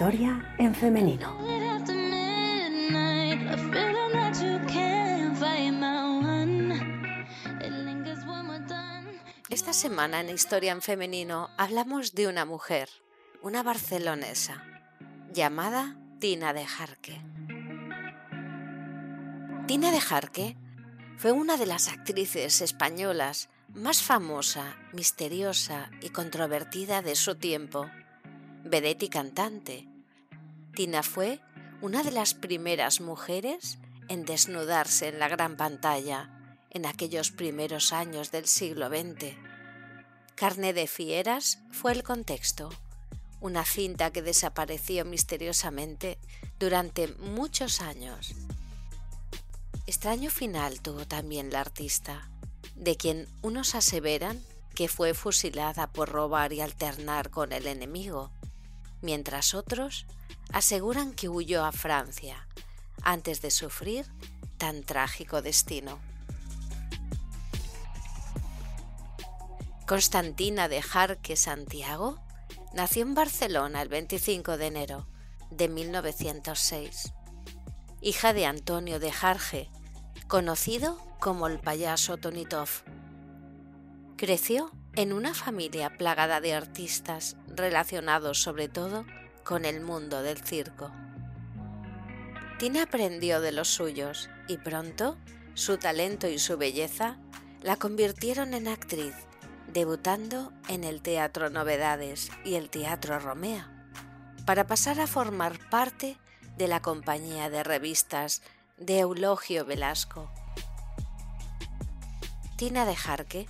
Historia en femenino. Esta semana en Historia en femenino hablamos de una mujer, una barcelonesa, llamada Tina de Jarque. Tina de Jarque fue una de las actrices españolas más famosa, misteriosa y controvertida de su tiempo. Vedette y cantante, Tina fue una de las primeras mujeres en desnudarse en la gran pantalla en aquellos primeros años del siglo XX. Carne de Fieras fue el contexto, una cinta que desapareció misteriosamente durante muchos años. Extraño final tuvo también la artista, de quien unos aseveran que fue fusilada por robar y alternar con el enemigo, mientras otros aseguran que huyó a Francia antes de sufrir tan trágico destino. Constantina de Jarque Santiago nació en Barcelona el 25 de enero de 1906, hija de Antonio de Jarge, conocido como el payaso Tonitov. Creció en una familia plagada de artistas relacionados sobre todo con el mundo del circo. Tina aprendió de los suyos y pronto su talento y su belleza la convirtieron en actriz, debutando en el Teatro Novedades y el Teatro Romea, para pasar a formar parte de la compañía de revistas de Eulogio Velasco. Tina de Jarque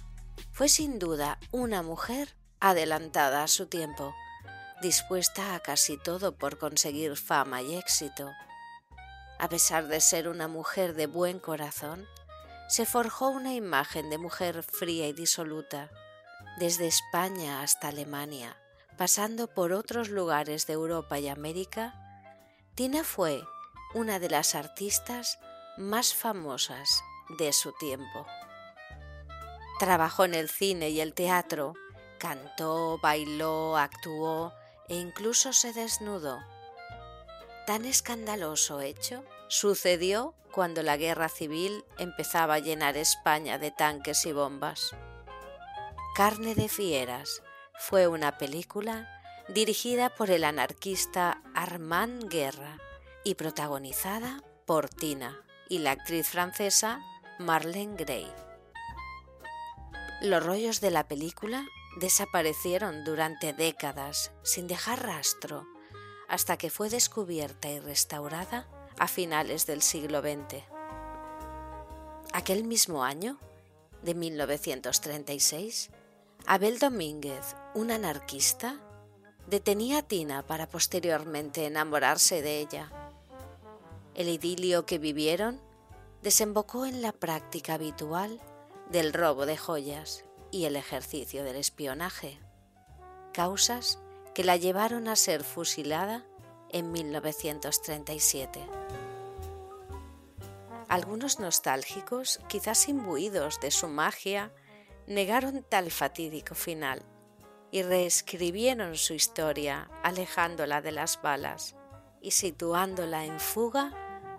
fue sin duda una mujer adelantada a su tiempo dispuesta a casi todo por conseguir fama y éxito. A pesar de ser una mujer de buen corazón, se forjó una imagen de mujer fría y disoluta, desde España hasta Alemania, pasando por otros lugares de Europa y América, Tina fue una de las artistas más famosas de su tiempo. Trabajó en el cine y el teatro, cantó, bailó, actuó, e incluso se desnudó. Tan escandaloso hecho sucedió cuando la guerra civil empezaba a llenar España de tanques y bombas. Carne de Fieras fue una película dirigida por el anarquista Armand Guerra y protagonizada por Tina y la actriz francesa Marlene Gray. Los rollos de la película desaparecieron durante décadas sin dejar rastro hasta que fue descubierta y restaurada a finales del siglo XX. Aquel mismo año, de 1936, Abel Domínguez, un anarquista, detenía a Tina para posteriormente enamorarse de ella. El idilio que vivieron desembocó en la práctica habitual del robo de joyas y el ejercicio del espionaje, causas que la llevaron a ser fusilada en 1937. Algunos nostálgicos, quizás imbuidos de su magia, negaron tal fatídico final y reescribieron su historia alejándola de las balas y situándola en fuga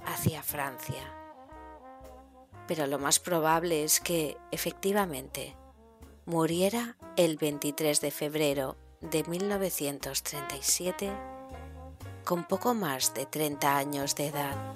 hacia Francia. Pero lo más probable es que, efectivamente, muriera el 23 de febrero de 1937 con poco más de 30 años de edad.